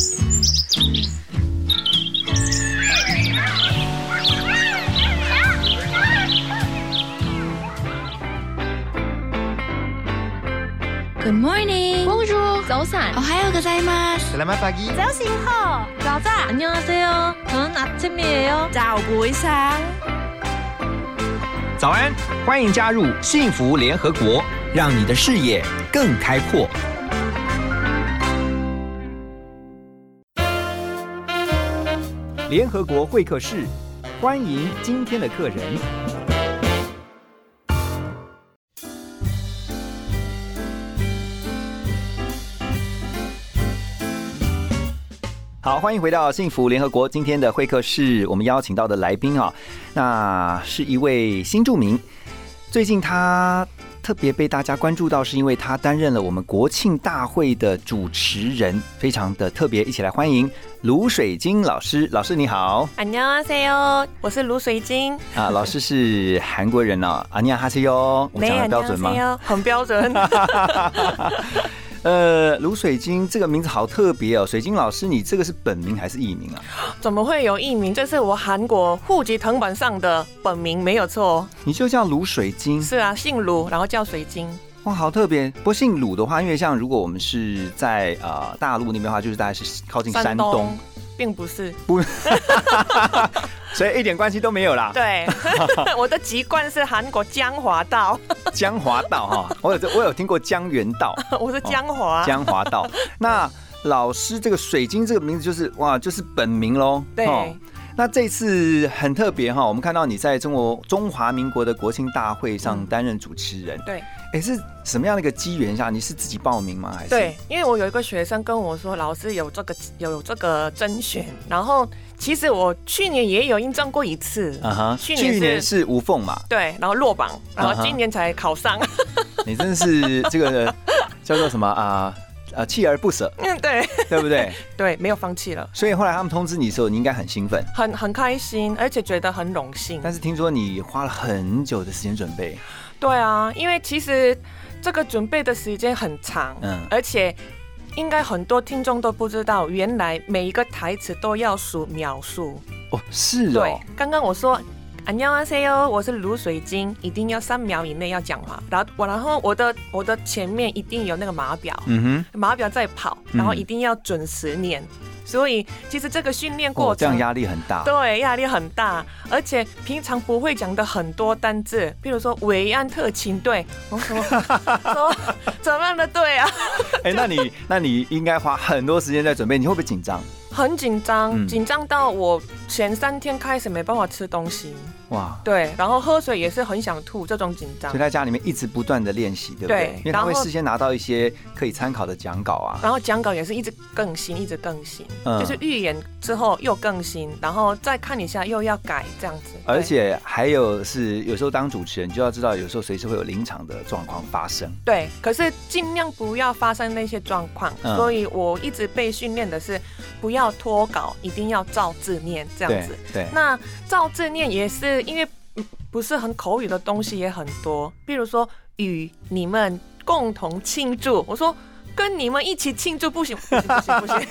Good morning. Bonjour. 早安。 오하요 고자이마스. Selamat pagi. 早醒好。早安。 안녕하세요. 저는 아침이에요. 早不一상早安，欢迎加入幸福联合国，让你的视野更开阔。 联合国会客室，欢迎今天的客人。好，欢迎回到幸福联合国。今天的会客室，我们邀请到的来宾啊，那是一位新住民。最近他特别被大家关注到，是因为他担任了我们国庆大会的主持人，非常的特别。一起来欢迎卢水晶老师。老师你好 안녕하세요.我是卢水晶。啊，老师是韩国人哦。阿尼亚哈塞哟，我讲的标准吗？ 안녕하세요.很标准。 呃，卢水晶这个名字好特别哦。水晶老师，你这个是本名还是艺名啊？怎么会有艺名？这是我韩国户籍藤本上的本名，没有错。你就叫卢水晶。是啊，姓卢，然后叫水晶。哇，好特别！不过姓鲁的话，因为像如果我们是在呃大陆那边的话，就是大概是靠近山东，并不是。不，所以一点关系都没有啦。对，我的籍贯是韩国江华道。江华道哈，我有我有听过江原道，我是江华。江华道。那老师这个水晶这个名字就是哇，就是本名喽。对。哦那这次很特别哈，我们看到你在中国中华民国的国庆大会上担任主持人。对。哎，是什么样的一个机缘下？你是自己报名吗？还是？对，因为我有一个学生跟我说，老师有这个有这个甄选，然后其实我去年也有应征过一次。啊哈。去年去年是无缝嘛？对，然后落榜，然后今年才考上。你真是这个叫做什么啊？呃，锲而不舍，嗯，对，对不对？对，没有放弃了。所以后来他们通知你的时候，你应该很兴奋，很很开心，而且觉得很荣幸。但是听说你花了很久的时间准备。对啊，因为其实这个准备的时间很长，嗯，而且应该很多听众都不知道，原来每一个台词都要数秒数。哦，是哦。对，刚刚我说。 안녕하세요，我是卢水晶，一定要三秒以内要讲话。然后我，然后我的我的前面一定有那个码表，嗯哼，码表在跑，然后一定要准时念。所以其实这个训练过程、哦、这样压力很大，对，压力很大，而且平常不会讲的很多单字，比如说维安特勤队，哦什么什么怎么样的队啊？哎，那你那你应该花很多时间在准备，你会不会紧张？ 很紧张，紧张到我前三天开始没办法吃东西。哇，对，然后喝水也是很想吐，这种紧张。所以在家里面一直不断的练习，对不对？因为他会事先拿到一些可以参考的讲稿啊。然后讲稿也是一直更新，一直更新，嗯、就是预演之后又更新，然后再看一下又要改这样子。而且还有是有时候当主持人就要知道，有时候随时会有临场的状况发生。对，可是尽量不要发生那些状况。嗯、所以我一直被训练的是不要脱稿，一定要照字念这样子。对，那照字念也是。因为不是很口语的东西也很多，比如说与你们共同庆祝，我说跟你们一起庆祝不行不行不行不行，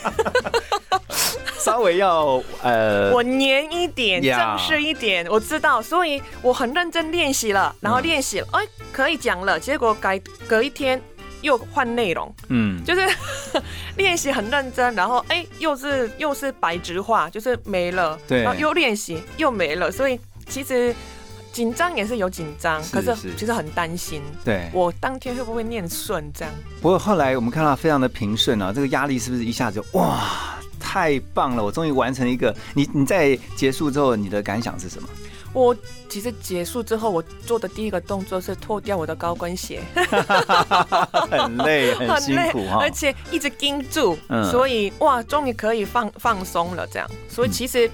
稍微要呃我黏一点，正式一点，我知道，所以我很认真练习了，然后练习了，哎、嗯，可以讲了，结果改隔一天又换内容，嗯，就是 练习很认真，然后哎、欸、又是又是白纸化，就是没了，对，然后又练习又没了，所以。其实紧张也是有紧张，可是其实很担心，对我当天会不会念顺这样。不过后来我们看到非常的平顺啊，这个压力是不是一下子就哇太棒了？我终于完成一个。你你在结束之后，你的感想是什么？我其实结束之后，我做的第一个动作是脱掉我的高跟鞋，很累很辛苦哈，而且一直盯住，嗯、所以哇，终于可以放放松了这样。所以其实。嗯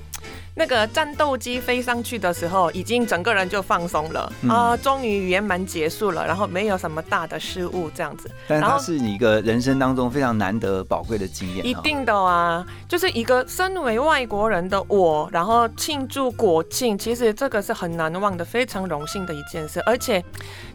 那个战斗机飞上去的时候，已经整个人就放松了、嗯、啊，终于圆满结束了，然后没有什么大的失误这样子。但它是你一个人生当中非常难得宝贵的经验。一定的啊，就是一个身为外国人的我，然后庆祝国庆，其实这个是很难忘的，非常荣幸的一件事。而且，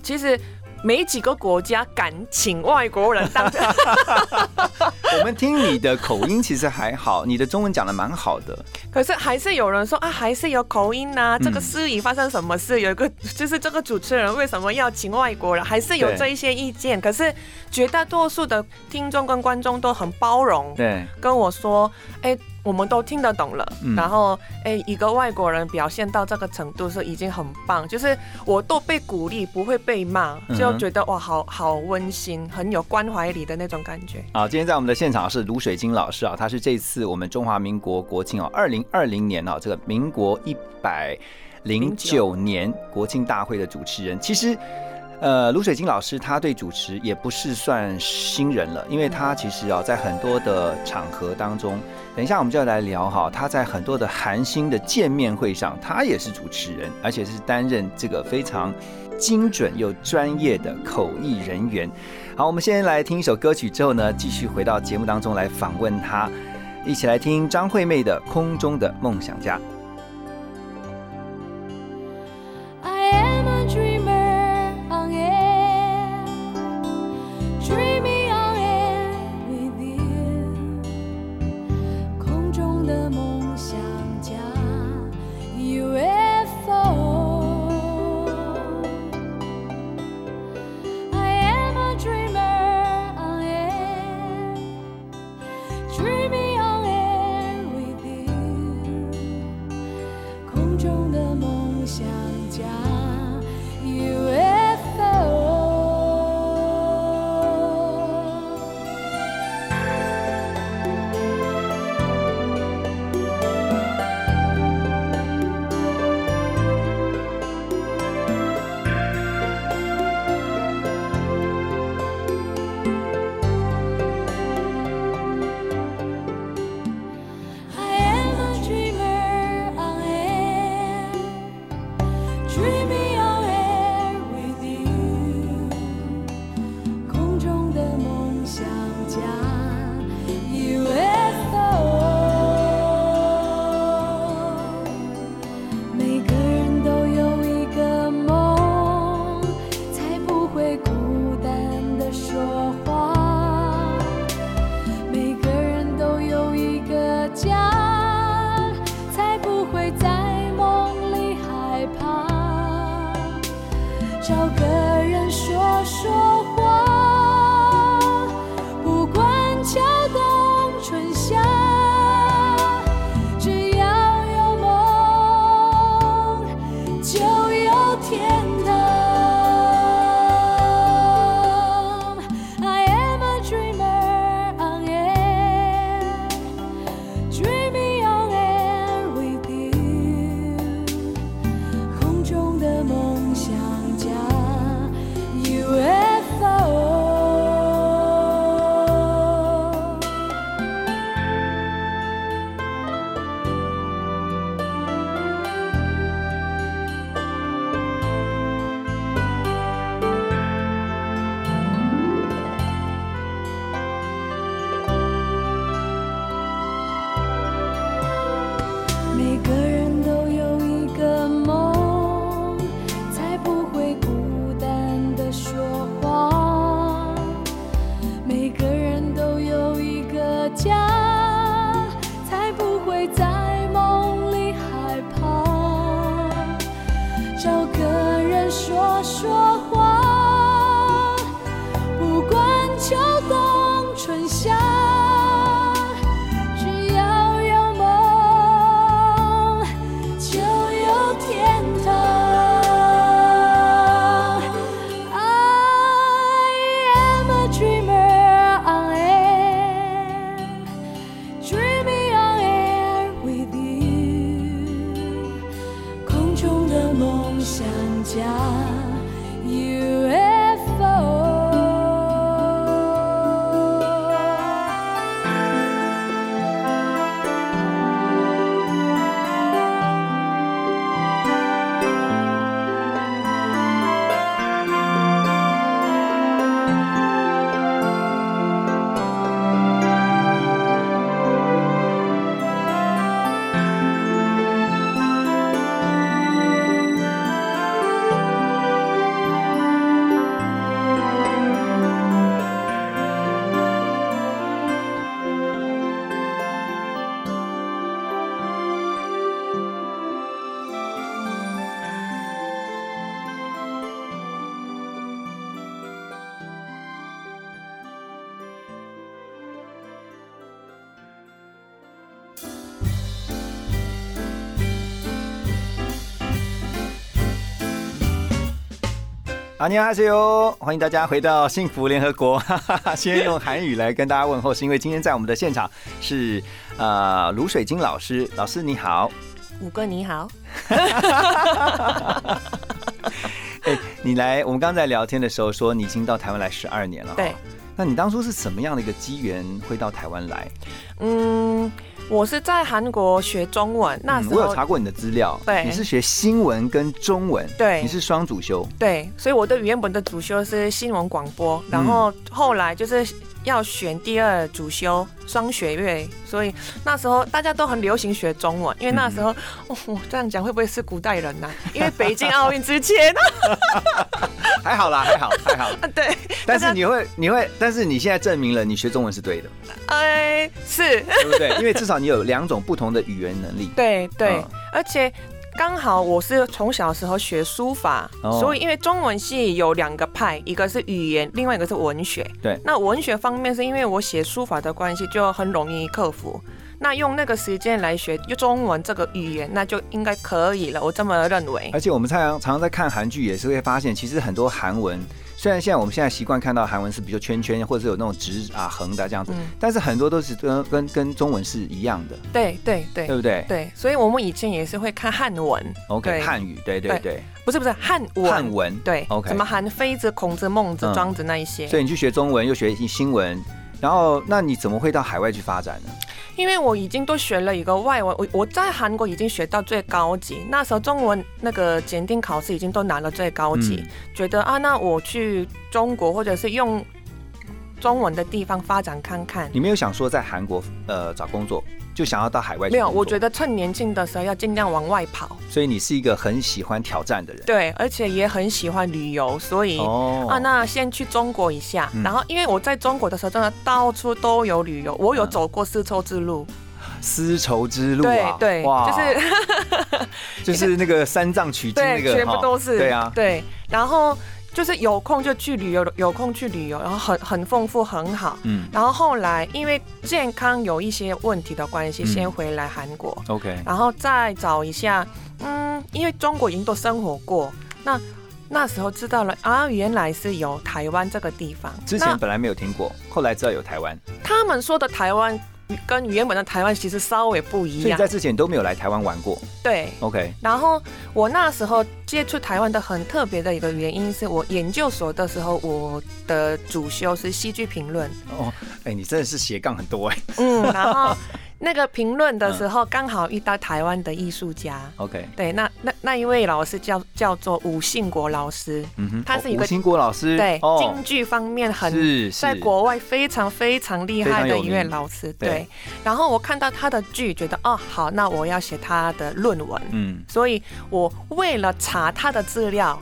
其实没几个国家敢请外国人当。我们听你的口音其实还好，你的中文讲的蛮好的。可是还是有人说啊，还是有口音呐。这个司仪发生什么事？有一个 就是这个主持人为什么要请外国人？还是有这一些意见。可是绝大多数的听众跟观众都很包容，对，跟我说，哎。我们都听得懂了，然后哎，一个外国人表现到这个程度是已经很棒，就是我都被鼓励，不会被骂，就觉得哇，好好温馨，很有关怀里的那种感觉。啊，今天在我们的现场是卢水晶老师啊，他是这次我们中华民国国庆哦，二零二零年啊，这个民国一百零九年国庆大会的主持人，其实。呃，卢水晶老师他对主持也不是算新人了，因为他其实啊，在很多的场合当中，等一下我们就要来聊哈，他在很多的韩星的见面会上，他也是主持人，而且是担任这个非常精准又专业的口译人员。好，我们先来听一首歌曲之后呢，继续回到节目当中来访问他，一起来听张惠妹的《空中的梦想家》。阿尼阿西哟，欢迎大家回到幸福联合国。先用韩语来跟大家问候，是因为今天在我们的现场是呃卢水晶老师，老师你好，五哥你好。哎，你来，我们刚才聊天的时候说你已经到台湾来十二年了，对。那你当初是什么样的一个机缘会到台湾来？嗯。我是在韩国学中文，那时候我有查过你的资料，对，你是学新闻跟中文，对，你是双主修，对，所以我的原本的主修是新闻广播，然后后来就是。要选第二主修双学位，所以那时候大家都很流行学中文，因为那时候哦，这样讲会不会是古代人呐？因为北京奥运之前，还好啦，还好，还好。对，但是你会，你会，但是你现在证明了你学中文是对的。哎，是，对不对？因为至少你有两种不同的语言能力。对对，而且。刚好我是从小时候学书法，所以因为中文系有两个派，一个是语言，另外一个是文学。对，那文学方面是因为我写书法的关系，就很容易克服。那用那个时间来学用中文这个语言，那就应该可以了。我这么认为。而且我们常常常在看韩剧，也是会发现，其实很多韩文。虽然现在我们现在习惯看到韩文是比较圈圈，或者是有那种直啊横的这样子，但是很多都是跟跟跟中文是一样的。对对对，对不对？对，所以我们以前也是会看汉文，OK，汉语，对对对，不是不是汉文，汉文，对，OK，什么韩非子、孔子、孟子、庄子那一些。所以你去学中文又学新闻，然后那你怎么会到海外去发展呢？因为我已经都学了一个外文，我我在韩国已经学到最高级，那时候中文那个检定考试已经都拿了最高级，觉得啊，那我去中国或者是用中文的地方发展看看。你没有想说在韩国呃找工作？就想要到海外去。没有，我觉得趁年轻的时候要尽量往外跑。所以你是一个很喜欢挑战的人。对，而且也很喜欢旅游，所以哦啊，那先去中国一下。然后，因为我在中国的时候，真的到处都有旅游，我有走过丝绸之路。丝绸之路啊，对，就是就是那个三藏取经那个，全部都是。对啊，对，然后。就是有空就去旅游，有空去旅游，然后很很丰富，很好。嗯。然后后来因为健康有一些问题的关系，先回来韩国。OK。然后再找一下，嗯，因为中国已经都生活过，那那时候知道了啊，原来是有台湾这个地方。之前本来没有听过，后来知道有台湾。他们说的台湾。跟原本的台湾其实稍微不一样，所以在之前都没有来台湾玩过。对，OK。然后我那时候接触台湾的很特别的一个原因，是我研究所的时候，我的主修是戏剧评论。哦，哎，你真的是斜杠很多哎。嗯，然后。那个评论的时候，刚好遇到台湾的艺术家。OK，对，那那那一位老师叫叫做吴信国老师，嗯哼，他是一个吴信国老师，对，京剧方面很在国外非常非常厉害的一位老师。对，然后我看到他的剧，觉得哦好，那我要写他的论文。嗯，所以我为了查他的资料。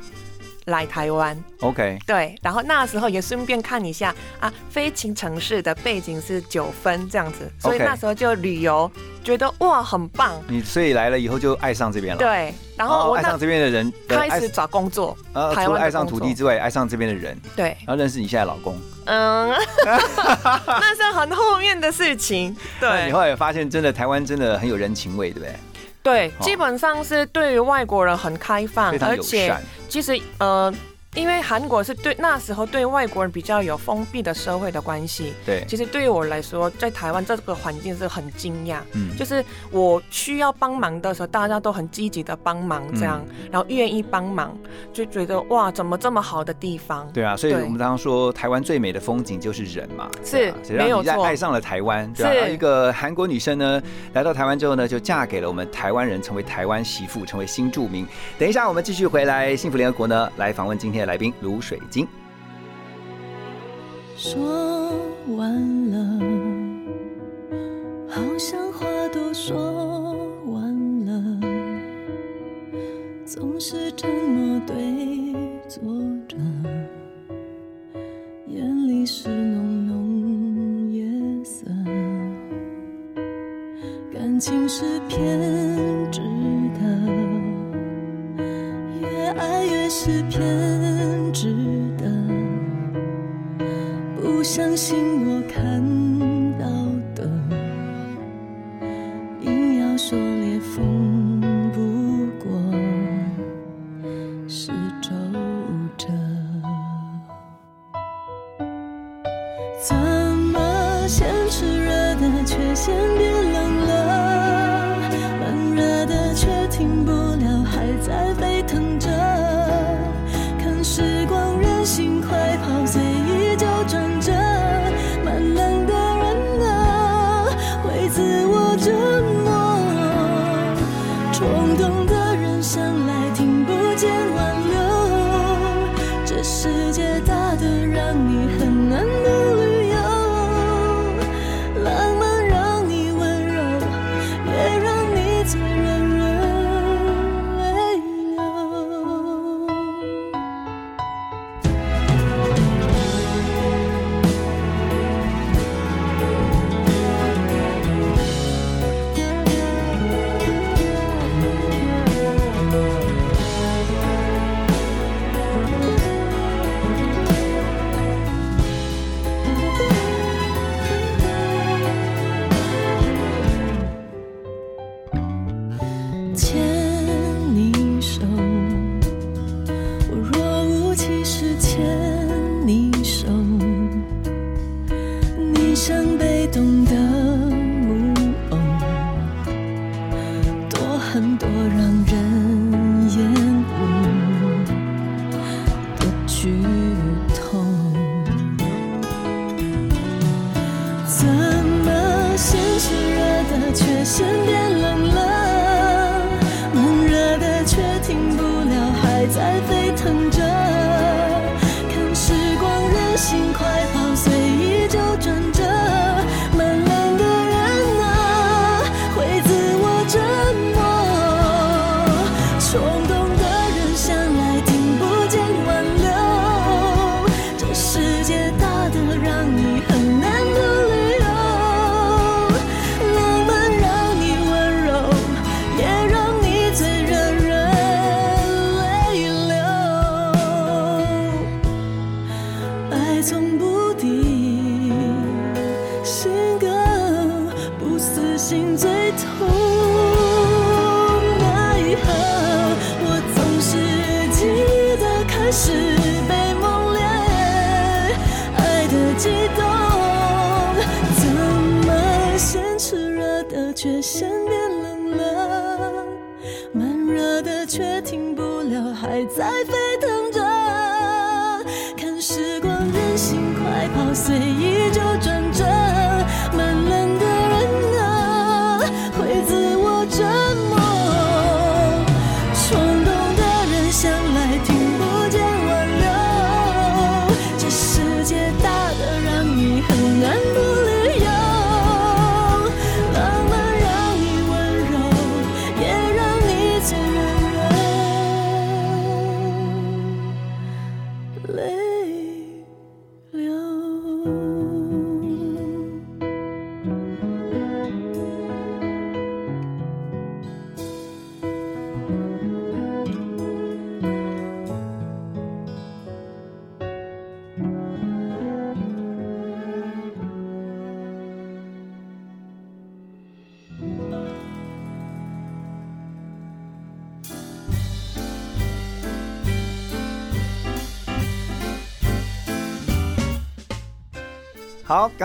来台湾，OK，对，然后那时候也顺便看一下啊，飞行城市的背景是九分这样子，所以那时候就旅游，觉得哇很棒。你所以来了以后就爱上这边了，对，然后爱上这边的人，开始找工作，呃，除了爱上土地之外，爱上这边的人，对，然后认识你现在老公，嗯，那是很后面的事情，对，你后来发现真的台湾真的很有人情味，对不对？对，基本上是对于外国人很开放，而且其实呃。因为韩国是对那时候对外国人比较有封闭的社会的关系，对，其实对于我来说，在台湾这个环境是很惊讶，嗯，就是我需要帮忙的时候，大家都很积极的帮忙，这样，然后愿意帮忙，就觉得哇，怎么这么好的地方？对啊，所以我们常常说台湾最美的风景就是人嘛，是，没有错，爱上了台湾，对吧？一个韩国女生呢，来到台湾之后呢，就嫁给了我们台湾人，成为台湾媳妇，成为新住民。等一下，我们继续回来幸福联合国呢，来访问今天。来宾卢水晶。说完了，好像话都说完了，总是沉默对坐着，眼里是浓浓夜色，感情是偏执的，越爱越是偏。相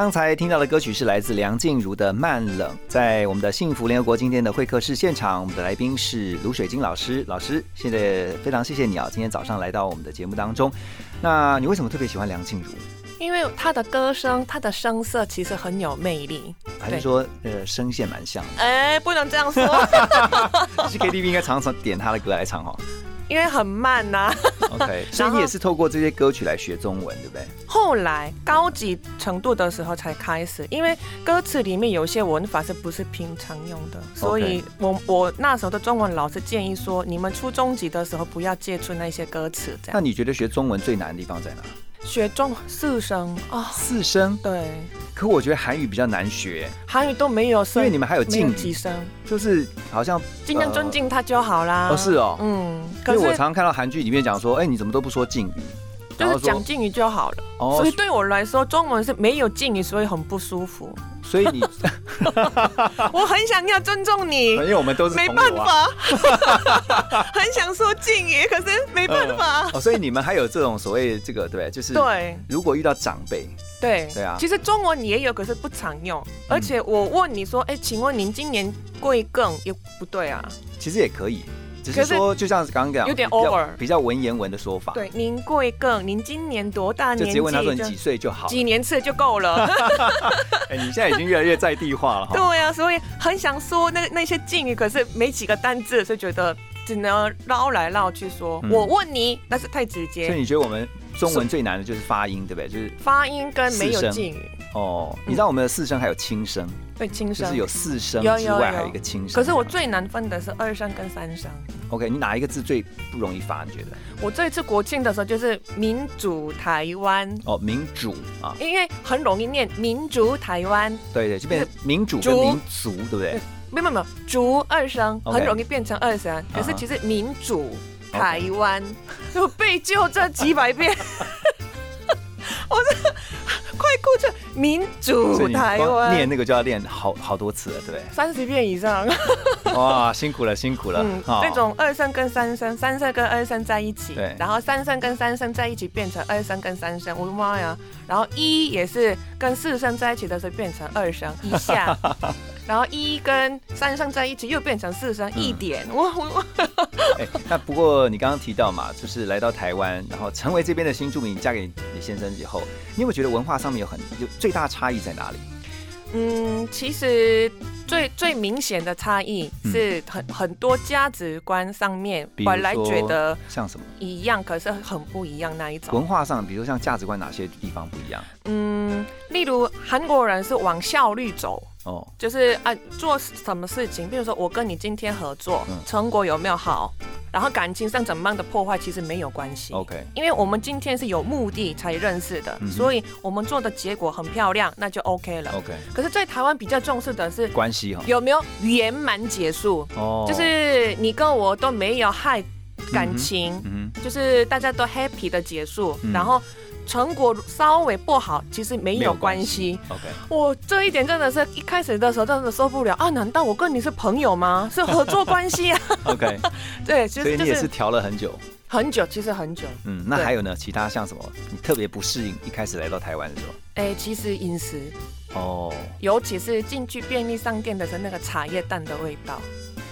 刚才听到的歌曲是来自梁静茹的《慢冷》。在我们的幸福联合国今天的会客室现场，我们的来宾是卢水晶老师。老师，现在非常谢谢你啊，今天早上来到我们的节目当中。那你为什么特别喜欢梁静茹？因为她的歌声，她的声色其实很有魅力。还是说，呃，声线蛮像的？哎，不能这样说，其实 KTV 应该常常点她的歌来唱哈。因为很慢呐、OK，所以你也是透过这些歌曲来学中文，对不对？后来高级程度的时候才开始，因为歌词里面有一些文法是不是平常用的，所以我我那时候的中文老师建议说，你们初中级的时候不要接触那些歌词，这样那你觉得学中文最难的地方在哪？学中四声啊、四声，对，可我觉得韩语比较难学，韩语都没有声，因为你们还有没敬语，几声，就是好像尽量尊敬他就好啦。哦是哦嗯，因可是为我常常看到韩剧里面讲说，哎，你怎么都不说敬语？就是讲敬语就好了。哦所以对我来说，中文是没有敬语，所以很不舒服。所以你，我很想要尊重你因，为我们都是没办啊法，很想说敬语，可是没办法。哦，所以你们还有这种所谓这个对？就是对如果遇到长辈，对对啊。其实中文也有，可是不常用。而且我问你说，哎，请问您今年贵庚？也不对啊。其实也可以。只是说，就像刚刚讲，有点 over，比较文言文的说法。对，您贵庚？您今年多大年纪？就直接问他说你几岁就好，几年次就够了。哎，你现在已经越来越在地化了。对啊，所以很想说那那些敬语，可是没几个单字，所以觉得只能绕来绕去说。我问你，那是太直接。所以你觉得我们中文最难的就是发音，对不对？就是发音跟没有敬语。哦，你知道我们的四声还有轻声。对，轻声就是有四声之外还有一个轻声。可是我最难分的是二声跟三声。OK，你哪一个字最不容易发？你觉得？我这一次国庆的时候就是民主台湾。哦，民主啊，因为很容易念民主台湾。对对，就变民主跟民族，对不对？没有没有，竹二声很容易变成二声，可是其实民主台湾就 被救这几百遍。我这 快哭着民主台湾念那个就要练好好多次了，对不对？三十遍以上。哇，辛苦了，辛苦了。嗯，那种二声跟三声，三声跟二声在一起，对，然后三声跟三声在一起变成二声跟三声，我的妈呀！然后一也是跟四声在一起的时候变成二声一下。然后一跟三声在一起又变成四声一点，我我。哎，那不过你刚刚提到嘛，就是来到台湾，然后成为这边的新住民，嫁给李先生以后，你有没有觉得文化上面有很有最大差异在哪里？嗯，其实最最明显的差异是很很多价值观上面，本来觉得像什么一样，可是很不一样那一种。文化上，比如像价值观哪些地方不一样？嗯，例如韩国人是往效率走。哦，就是啊，做什么事情，比如说我跟你今天合作，成果有没有好，然后感情上怎么样的破坏，其实没有关系。OK，因为我们今天是有目的才认识的，所以我们做的结果很漂亮，那就 OK 了。OK，可是，在台湾比较重视的是关系哈，有没有圆满结束？哦，就是你跟我都没有害感情，嗯就是大家都 happy 的结束，然后。成果稍微不好，其实没有关系。OK，我这一点真的是一开始的时候真的受不了啊！难道我跟你是朋友吗？是合作关系啊？OK，对，所以你也是调了很久，很久，其实很久。嗯，那还有呢？其他像什么？你特别不适应一开始来到台湾的时候？哎，其实饮食哦，尤其是进去便利商店的时候，那个茶叶蛋的味道。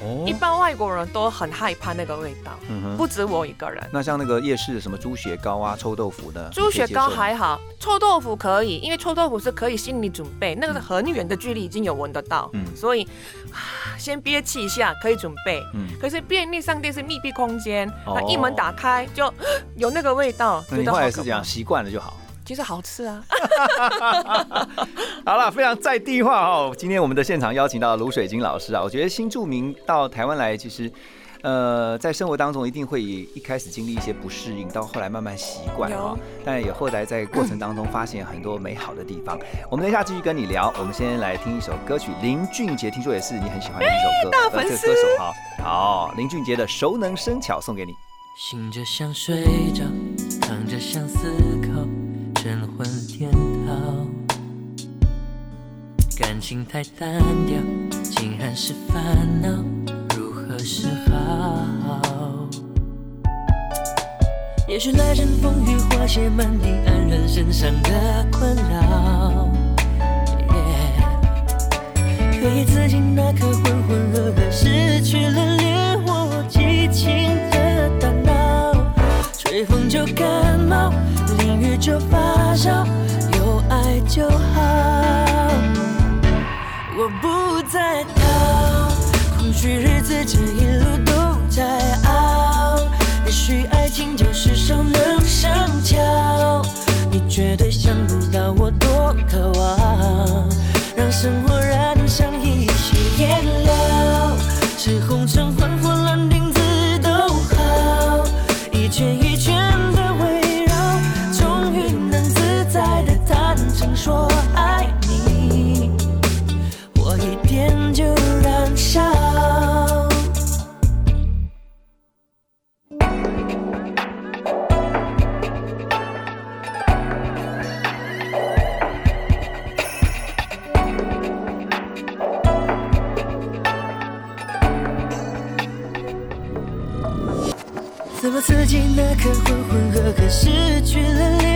哦一般外国人都很害怕那个味道，不止我一个人。那像那个夜市什么猪血糕啊、臭豆腐的，猪血糕还好，臭豆腐可以，因为臭豆腐是可以心理准备，那个是很远的距离已经有闻得到，嗯所以先憋气一下可以准备。嗯可是便利商店是密闭空间，那一门打开就 有那个味道，你后来是这样习惯了就好。其实好吃啊！好了，非常在地化哦。今天我们的现场邀请到卢水晶老师啊，我觉得新著民到台湾来，其实呃，在生活当中一定会一开始经历一些不适应，到后来慢慢习惯啊。但也后来在过程当中发现很多美好的地方。我们等一下继续跟你聊。我们先来听一首歌曲，林俊杰，听说也是你很喜欢的一首歌，大粉丝。歌手哈，好，林俊杰的熟能生巧送给你。醒着想睡着，躺着想思感情太单调，竟然是烦恼，如何是好？也许来阵风雨，化解满地黯然身上的困扰。可以自禁那颗浑浑噩噩，失去了烈火激情的大脑，吹风就感冒。淋雨就发烧，有爱就好。我不再逃，空虚日子这一路都在熬。也许爱情就是熟能生巧，你绝对想不到我多渴望，让生活燃上一些颜料，是红尘换火蓝自己那颗浑浑噩噩、失去了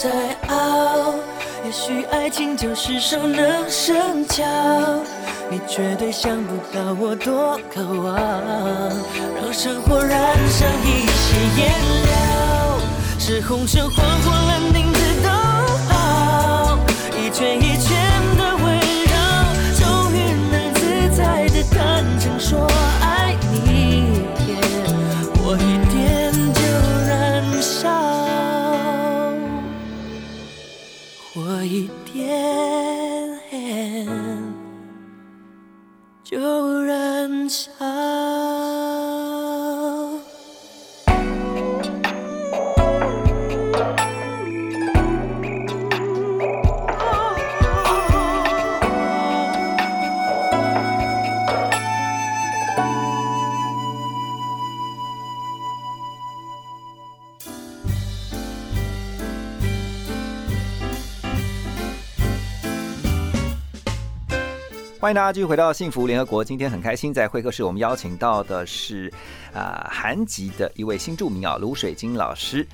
在熬。也许爱情就是熟能生巧，你绝对想不到我多渴望，让生活染上一些颜料，是红橙黄或蓝靛紫都好，一圈一圈欢迎大家继续回到幸福联合国。今天很开心，在会客室我们邀请到的是啊、韩籍的一位新著名啊卢水晶老师。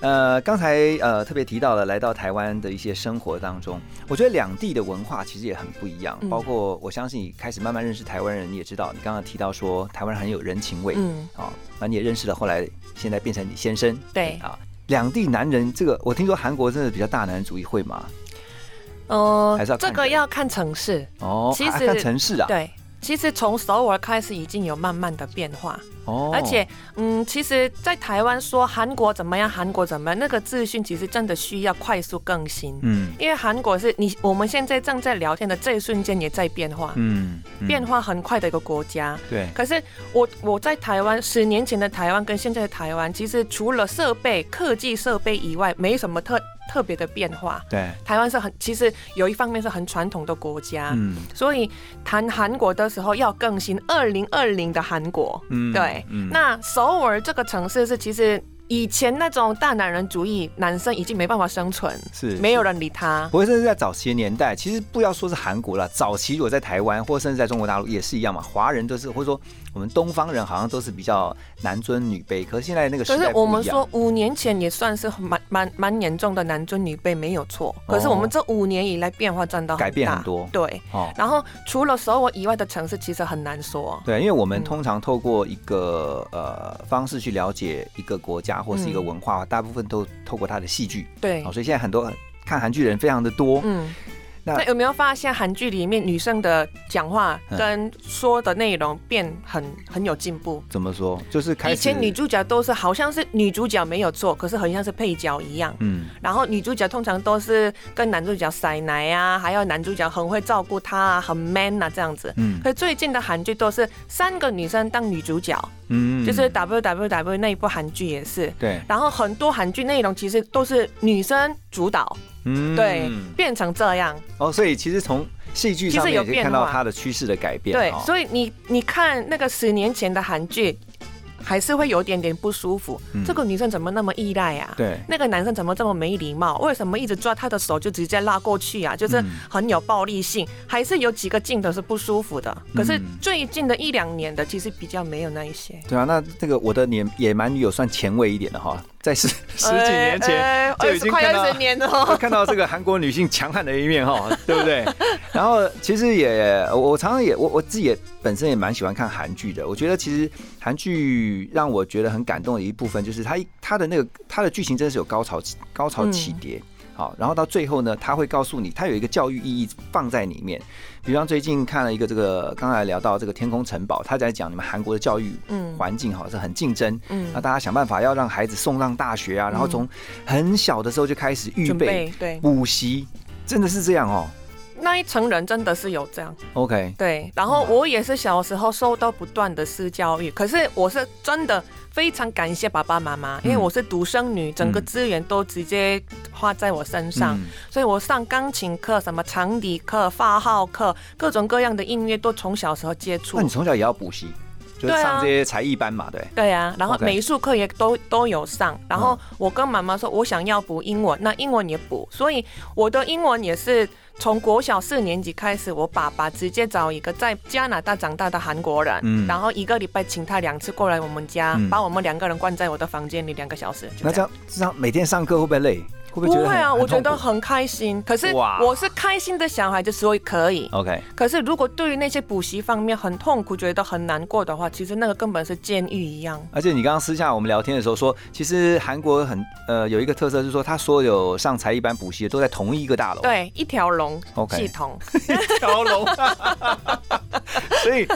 呃，刚才呃特别提到了来到台湾的一些生活当中，我觉得两地的文化其实也很不一样。嗯包括我相信你开始慢慢认识台湾人，你也知道，你刚刚提到说台湾人很有人情味，嗯，啊、那你也认识了，后来现在变成你先生，对啊。两地男人，这个我听说韩国真的比较大男人主义，会吗？呃还是要，这个要看城市。哦，其实还看城市啊，对，其实从首尔开始已经有慢慢的变化，哦，而且，嗯，其实，在台湾说韩国怎么样，韩国怎么样，那个资讯其实真的需要快速更新，嗯。因为韩国是你我们现在正在聊天的这一瞬间也在变化，嗯，嗯。变化很快的一个国家。对，可是我我在台湾十年前的台湾跟现在的台湾，其实除了设备、科技设备以外，没什么特特别的变化。对，台湾是很，其实有一方面是很传统的国家，嗯所以谈韩国的时候要更新二零二零的韩国。嗯对，嗯那首尔这个城市是其实以前那种大男人主义，男生已经没办法生存，是没有人理他。不过这是在早期的年代，其实不要说是韩国了，早期如果在台湾或甚至在中国大陆也是一样嘛，华人都是或者说我们东方人好像都是比较男尊女卑，可是现在那个时可是代不一样我们说五年前也算是蛮蛮蛮严重的男尊女卑没有错，可是我们这五年以来变化真的改变很多对，哦。然后除了首尔以外的城市，其实很难说。对，因为我们嗯通常透过一个呃方式去了解一个国家或是一个嗯文化，大部分都透过它的戏剧。对好，，所以现在很多看韩剧人非常的多。嗯。那那有没有发现韩剧里面女生的讲话嗯跟说的内容变很很有进步？怎么说？就是开始以前女主角都是好像是女主角没有错，可是很像是配角一样。嗯然后女主角通常都是跟男主角塞奶啊，还有男主角很会照顾她啊，很 man 啊这样子。嗯可是最近的韩剧都是三个女生当女主角，嗯就是 W W W 那一部韩剧也是。对，然后很多韩剧内容其实都是女生主导，嗯对，变成这样。哦，所以其实从戏剧上面有也可以看到它的趋势的改变。对，哦所以你你看那个十年前的韩剧，还是会有点点不舒服。嗯这个女生怎么那么依赖啊？对那个男生怎么这么没礼貌？为什么一直抓她的手就直接拉过去啊？就是嗯很有暴力性，还是有几个镜头是不舒服的。可是嗯最近的一两年的，其实比较没有那一些。对啊，那这个我的年野蛮女友算前卫一点的哈，在十十几年前呃就已经看到年了。看到这个韩国女性强悍的一面哈，对不对？然后其实也我我常常也我我自己也本身也蛮喜欢看韩剧的。我觉得其实韩剧让我觉得很感动的一部分就是它它的那个它的剧情真的是有高潮起高潮起跌。好，然后到最后呢，他会告诉你，他有一个教育意义放在里面。比方最近看了一个这个，刚才聊到这个天空城堡，他在讲你们韩国的教育环境哈是很竞争，嗯，那大家想办法要让孩子送上大学啊，然后从很小的时候就开始预备对。补习，真的是这样哦。那一层人真的是有这样，OK，对。然后我也是小时候受到不断的私教育，可是我是真的非常感谢爸爸妈妈，因为我是独生女，整个资源都直接花在我身上，所以我上钢琴课、什么长笛课、发号课，各种各样的音乐都从小时候接触。那你从小也要补习？就上这些才艺班嘛，对。对呀，然后美术课也都都有上。然后我跟妈妈说，我想要补英文，那英文也补。所以我的英文也是从国小四年级开始，我爸爸直接找一个在加拿大长大的韩国人，嗯，然后一个礼拜请他两次过来我们家，把我们两个人关在我的房间里两个小时。那这样这样每天上课会不会累？不会啊，我觉得很开心。可是我是开心的小孩子，所以可以。OK。可是如果对于那些补习方面很痛苦、觉得很难过的话，其实那个根本是监狱一样。而且你刚刚私下我们聊天的时候说，其实韩国很呃有一个特色，就是说他所有上才艺班补习的都在同一个大楼。对，一条龙系统。一条龙。所以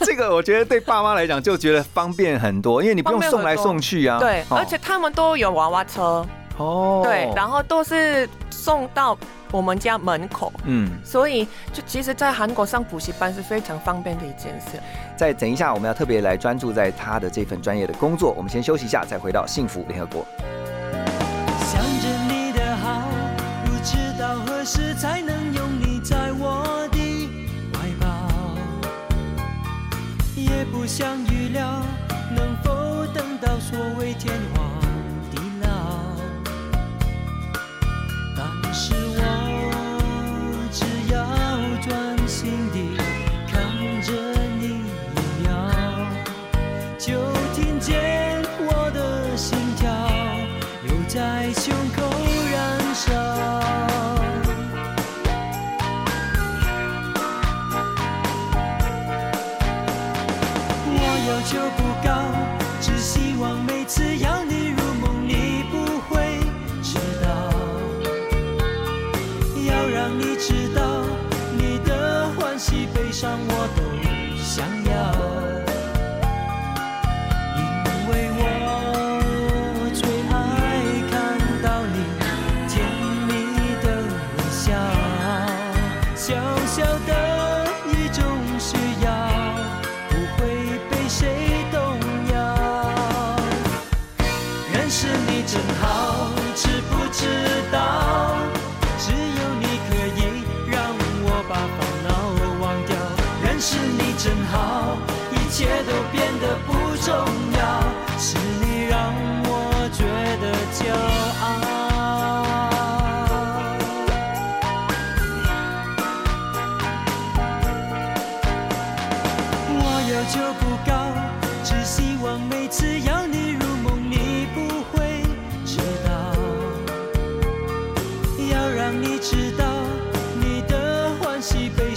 这个我觉得对爸妈来讲就觉得方便很多，因为你不用送来送去啊。对，而且他们都有娃娃车。哦，对，然后都是送到我们家门口，嗯，所以就其实，在韩国上补习班是非常方便的一件事。再等一下，我们要特别来专注在他的这份专业的工作。我们先休息一下，再回到幸福联合国。想着你的好，不知道何时才能拥你在我的怀抱，也不想预料能否等到所谓天荒。是我。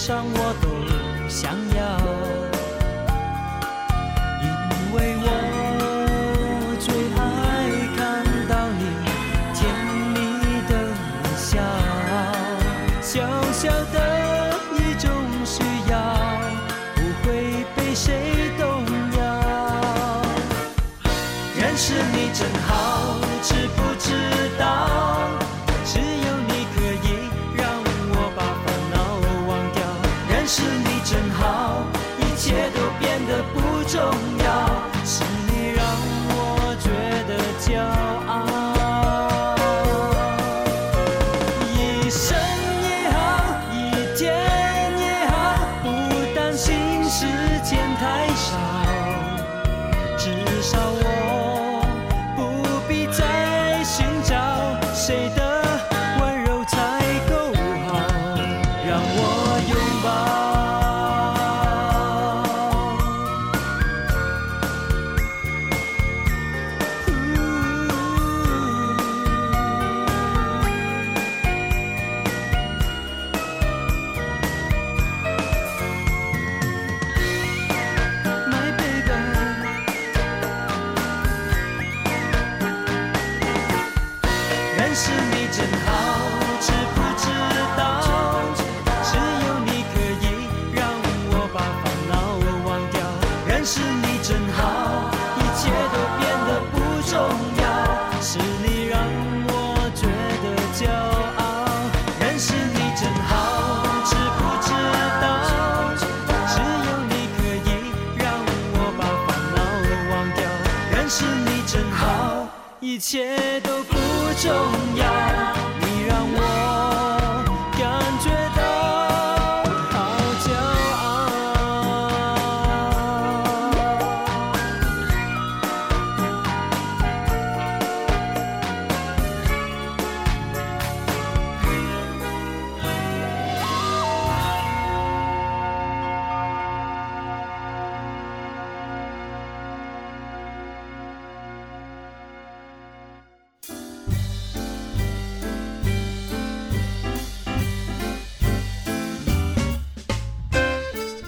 真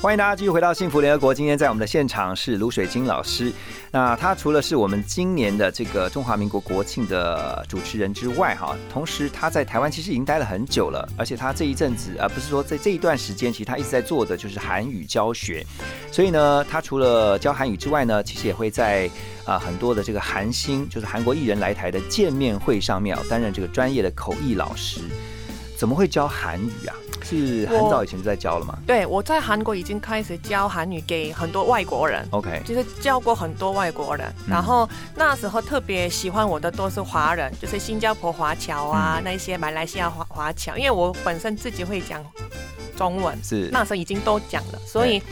欢迎大家继续回到幸福联合国。今天在我们的现场是卢水晶老师。那他除了是我们今年的这个中华民国国庆的主持人之外，哈，同时他在台湾其实已经待了很久了，而且他这一阵子，而不是说在这一段时间，其实他一直在做的就是韩语教学。所以呢，他除了教韩语之外呢，其实也会在啊很多的这个韩星，就是韩国艺人来台的见面会上面啊，担任这个专业的口译老师。怎么会教韩语啊？是很早以前就在教了吗？对，我在韩国已经开始教韩语给很多外国人。OK，就是教过很多外国人。然后那时候特别喜欢我的都是华人，就是新加坡华侨啊，那些马来西亚华华侨，因为我本身自己会讲中文，是那时候已经都讲了，所以。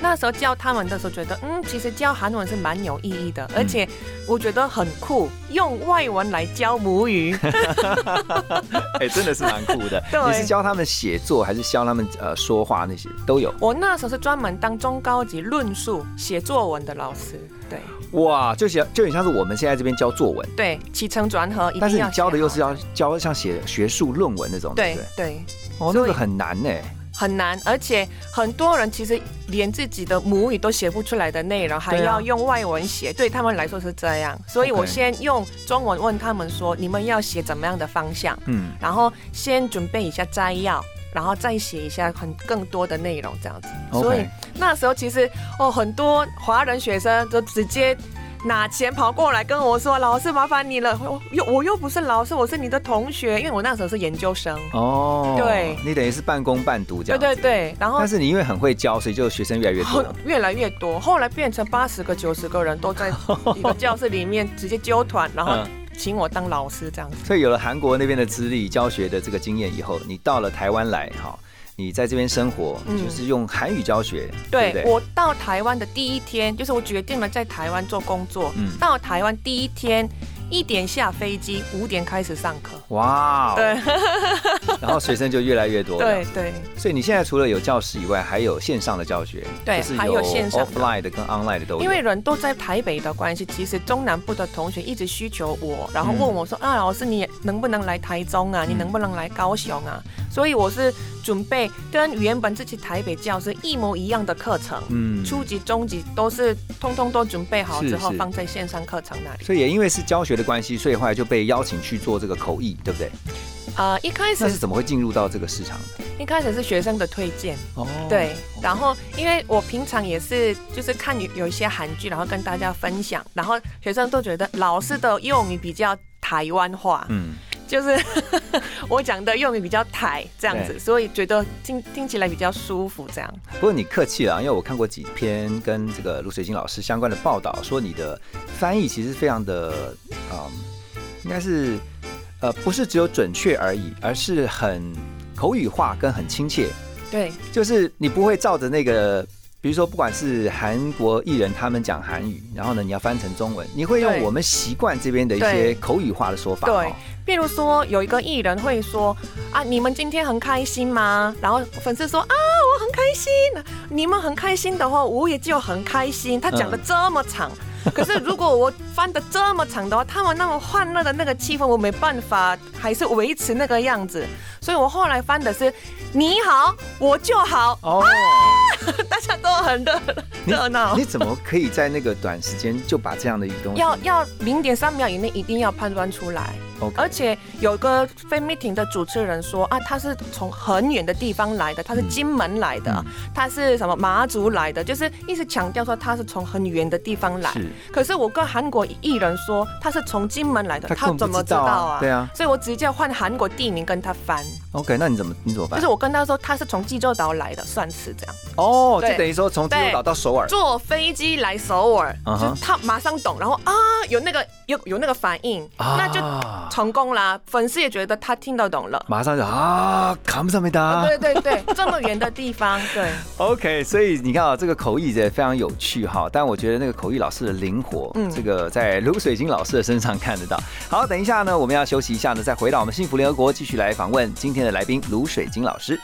那时候教他们的时候，觉得嗯，其实教韩文是蛮有意义的，而且我觉得很酷，用外文来教母语，哎，真的是蛮酷的。你是教他们写作，还是教他们呃说话那些都有？我那时候是专门当中高级论述写作文的老师。对，哇，就像就很像是我们现在这边教作文，对，起承转合，但是你教的又是要教像写学术论文那种，对对，哦，那个很难呢。很难，而且很多人其实连自己的母语都写不出来的内容，还要用外文写，对他们来说是这样。所以我先用中文问他们说：“你们要写怎么样的方向？”嗯，然后先准备一下摘要，然后再写一下很更多的内容，这样子。所以那时候其实哦，很多华人学生就直接。拿钱跑过来跟我说：“老师，麻烦你了。”我又我又不是老师，我是你的同学，因为我那时候是研究生。哦，对，你等于是半工半读这样。对对对，然后但是你因为很会教，所以就学生越来越多，越来越多。后来变成八十个、九十个人都在一个教室里面直接揪团，然后请我当老师这样子。所以有了韩国那边的资历、教学的这个经验以后，你到了台湾来，哈。你在这边生活，就是用韩语教学。对我到台湾的第一天，就是我决定了在台湾做工作。嗯，到台湾第一天。一点下飞机，五点开始上课。哇，对，然后学生就越来越多。对对。所以你现在除了有教室以外，还有线上的教学。对，还有线上 offline 的跟 online 的都有。因为人都在台北的关系，其实中南部的同学一直需求我，然后问我说：“啊，老师，你能不能来台中啊？你能不能来高雄啊？”所以我是准备跟原本自己台北教是一模一样的课程，嗯，初级、中级都是通通都准备好之后放在线上课程那里。所以也因为是教学。的关系，所以后来就被邀请去做这个口译，对不对？呃，一开始那是怎么会进入到这个市场的？一开始是学生的推荐哦，对。然后因为我平常也是就是看有有一些韩剧，然后跟大家分享，然后学生都觉得老师的用语比较台湾话，嗯。就是 我讲的用语比较台这样子，所以觉得听听起来比较舒服这样。不过你客气了，因为我看过几篇跟这个卢水晶老师相关的报道，说你的翻译其实非常的，嗯，应该是呃不是只有准确而已，而是很口语化跟很亲切。对，就是你不会照着那个。比如说，不管是韩国艺人他们讲韩语，然后呢，你要翻成中文，你会用我们习惯这边的一些口语化的说法。对，比如说有一个艺人会说啊，你们今天很开心吗？然后粉丝说啊，我很开心。你们很开心的话，我也就很开心。他讲的这么长。可是如果我翻的这么长的话，他们那么欢乐的那个气氛，我没办法还是维持那个样子，所以我后来翻的是你好，我就好哦，大家都很热热闹。你怎么可以在那个短时间就把这样的一个东西？要要零点三秒以内一定要判断出来。而且有个非 meeting 的主持人说啊，他是从很远的地方来的，他是金门来的，他是什么马祖来的，就是一直强调说他是从很远的地方来。可是我跟韩国艺人说他是从金门来的，他怎么知道啊？对啊，所以我直接换韩国地名跟他翻。OK，那你怎么你怎么办？就是我跟他说他是从济州岛来的，算是这样。哦，就等于说从济州岛到首尔，坐飞机来首尔，就他马上懂，然后啊有那个有有那个反应，那就成功啦。粉丝也觉得他听得懂了，马上就啊，看不上没得。对对对，这么远的地方，对。OK，所以你看啊，这个口译也非常有趣哈，但我觉得那个口译老师的灵活，嗯，这个在卢水晶老师的身上看得到。好，等一下呢，我们要休息一下呢，再回到我们幸福联合国，继续来访问今天的来宾卢水晶老师。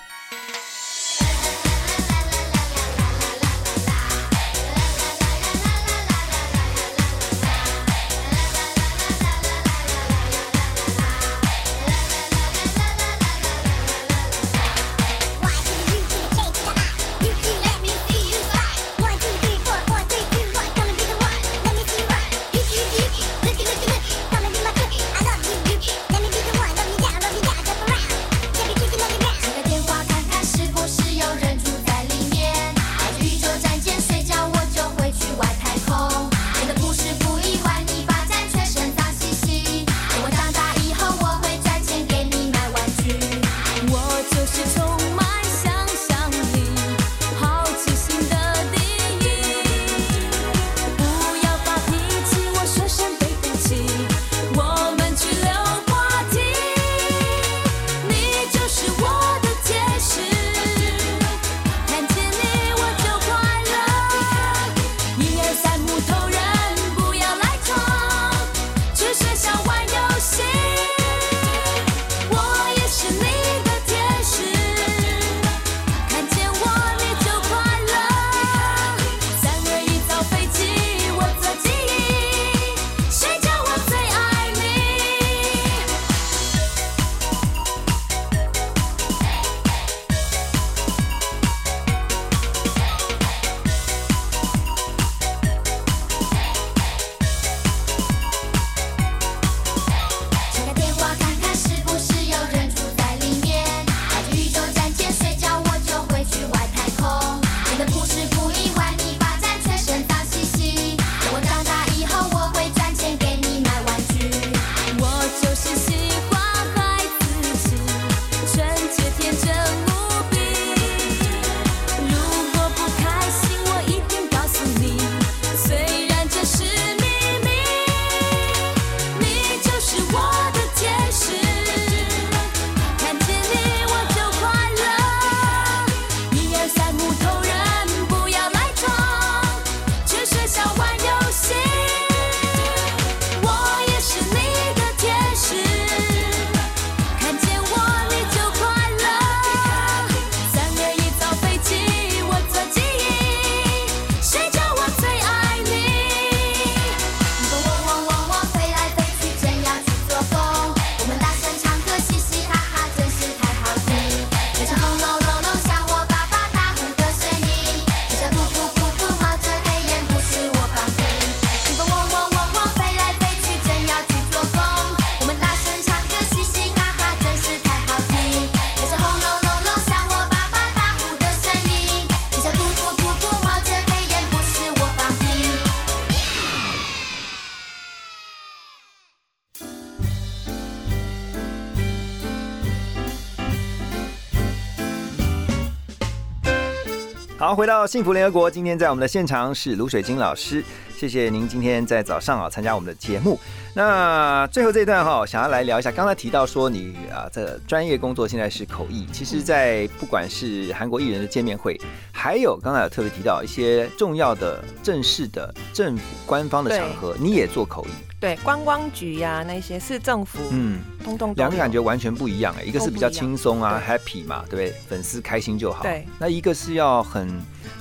好，回到幸福联合国，今天在我们的现场是卢水晶老师，谢谢您今天在早上啊参加我们的节目。那最后这一段哈，想要来聊一下，刚才提到说你啊，这专业工作现在是口译，其实，在不管是韩国艺人的见面会，还有刚才有特别提到一些重要的正式的政府官方的场合，你也做口译。对，观光局呀，那些市政府，嗯，通通两个感觉完全不一样哎，一个是比较轻松啊，happy 嘛，对不对？粉丝开心就好。对，那一个是要很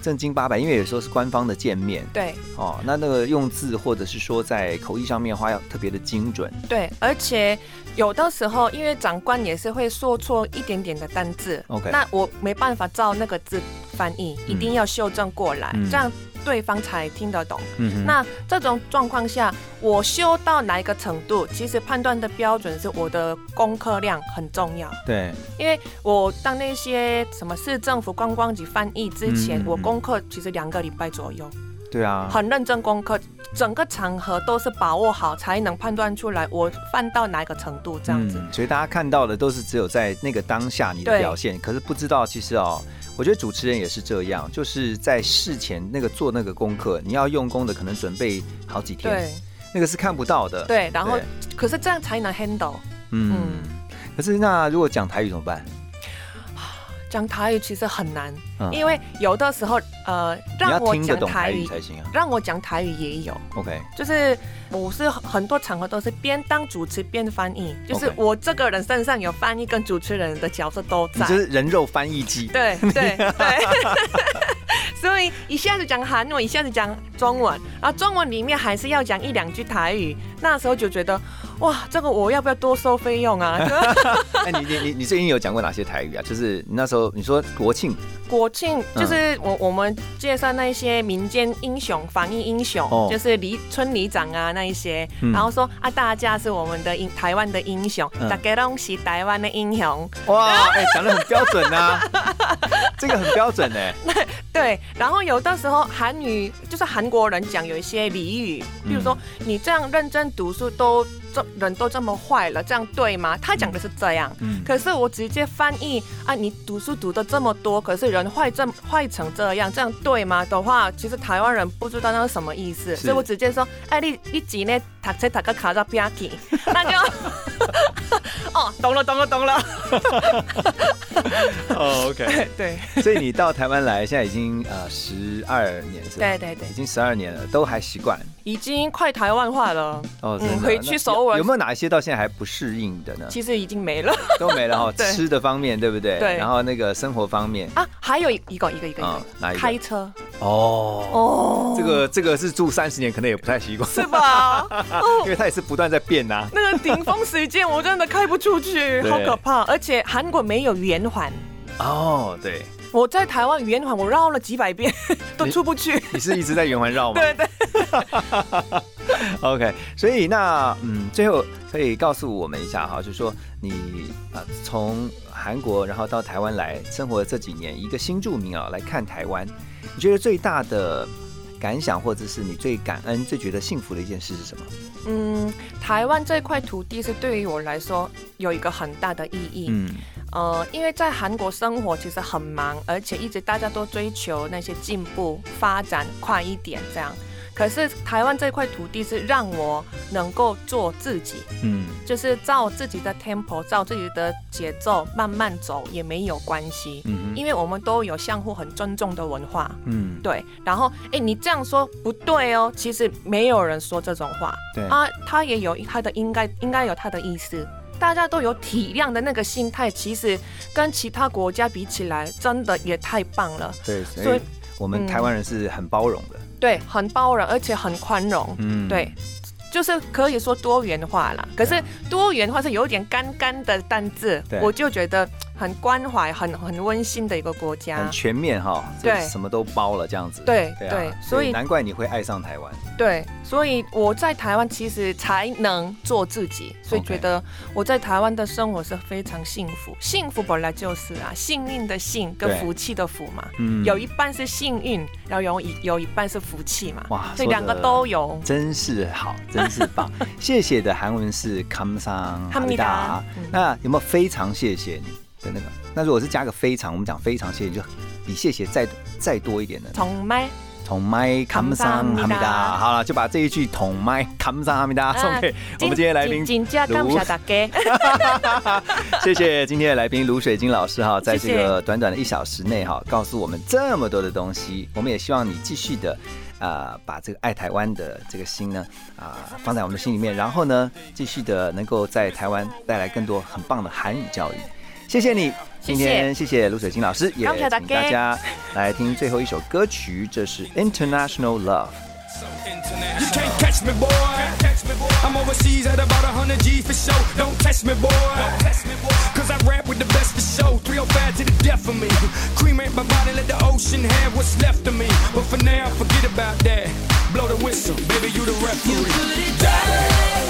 正经八百，因为有时候是官方的见面。对，哦，那那个用字或者是说在口译上面的话，要特别的精准。对，而且有的时候，因为长官也是会说错一点点的单字，OK，那我没办法照那个字翻译，一定要修正过来，这样。对方才听得懂。嗯，那这种状况下，我修到哪一个程度，其实判断的标准是我的功课量很重要。对，因为我当那些什么市政府观光局翻译之前，我功课其实两个礼拜左右。对啊，很认真功课，整个场合都是把握好，才能判断出来我犯到哪一个程度这样子。所以大家看到的都是只有在那个当下你的表现，可是不知道其实哦，我觉得主持人也是这样，就是在事前那个做那个功课，你要用功的可能准备好几天，对，那个是看不到的。对，然后可是这样才能 handle。嗯，可是那如果讲台语怎么办？讲台语其实很难，因为有的时候，呃，让我讲台语才行啊。让我讲台语也有，OK，就是我是很多场合都是边当主持边翻译，就是我这个人身上有翻译跟主持人的角色都在，就是人肉翻译机。对对对，所以一下子讲韩文，一下子讲中文，然后中文里面还是要讲一两句台语，那时候就觉得。哇，这个我要不要多收费用啊？哎，你你你你最近有讲过哪些台语啊？就是你那时候你说国庆，国庆就是我我们介绍那些民间英雄、防疫英雄，就是里村里长啊那一些，然后说啊大家是我们的英台湾的英雄，大家都是台湾的英雄。哇，哎，讲的很标准呐，这个很标准哎。对，然后有的时候韩语就是韩国人讲有一些俚语，比如说你这样认真读书都。这人都这么坏了，这样对吗？他讲的是这样，嗯，可是我直接翻译啊，你读书读的这么多，可是人坏这坏成这样，这样对吗？的话，其实台湾人不知道那是什么意思，所以我直接说，哎，你你几呢？读册读个卡在边去，那就 哦，懂了，懂了，懂了。哦，OK，对。所以你到台湾来，现在已经呃十二年是吧？对对对，已经十二年了，都还习惯。已经快台湾化了。哦，回去首尔有没有哪一些到现在还不适应的呢？其实已经没了，都没了 哈。吃的方面对不对？对。然后那个生活方面啊，还有一个一个一个，哪一个？开车。哦哦，这个这个是住三十年，可能也不太习惯，是吧？因为它也是不断在变呐。那个顶峰时间我真的开不出去，好可怕！而且韩国没有圆环。哦，对。我在台湾圆环，我绕了几百遍 都出不去。你是一直在圆环绕吗？对对。OK，所以那嗯，最后可以告诉我们一下哈，就是说你啊从韩国然后到台湾来生活这几年，一个新住民啊来看台湾，你觉得最大的？感想，或者是你最感恩、最觉得幸福的一件事是什么？嗯，台湾这块土地是对于我来说有一个很大的意义。嗯，呃，因为在韩国生活其实很忙，而且一直大家都追求那些进步、发展快一点这样。可是台湾这块土地是让我能够做自己，嗯，就是照自己的 tempo，照自己的节奏慢慢走也没有关系，嗯，因为我们都有相互很尊重的文化，嗯，对。然后，哎，你这样说不对哦，其实没有人说这种话，对。啊，他也有他的应该应该有他的意思，大家都有体谅的那个心态，其实跟其他国家比起来，真的也太棒了，对，所以我们台湾人是很包容的。对，很包容，而且很宽容。嗯，对，就是可以说多元化了。可是多元化是有点干干的单字，我就觉得。很关怀、很很温馨的一个国家，很全面哈，对，什么都包了这样子，对对啊，所以难怪你会爱上台湾。对，所以我在台湾其实才能做自己，所以觉得我在台湾的生活是非常幸福。幸福本来就是啊，幸运的幸跟福气的福嘛，嗯，有一半是幸运，然后有一有一半是福气嘛，哇，所以两个都有，真是好，真是棒。谢谢的韩文是 come 上哈密达，那有没有非常谢谢你？的那个，那如果是加个非常，我们讲非常谢谢，就比谢谢再再多一点的。同麦，同麦，卡姆桑哈密达，好了，就把这一句同麦卡姆桑哈密达送给我们今天来宾卢。谢谢今天的来宾卢水晶老师哈，在这个短短的一小时内哈，告诉我们这么多的东西。我们也希望你继续的啊，把这个爱台湾的这个心呢啊放在我们的心里面，然后呢，继续的能够在台湾带来更多很棒的韩语教育。谢谢你，今天谢谢卢水晶老师，也请大家来听最后一首歌曲，这是 International Love。You can't catch me, boy. I'm overseas at about 100 G for show. Don't test me, boy. Cause I rap with the best for show. 305 to the death of me. Cremate my body, let the ocean have what's left of me. But for now, forget about that. Blow the whistle, baby, you the referee. You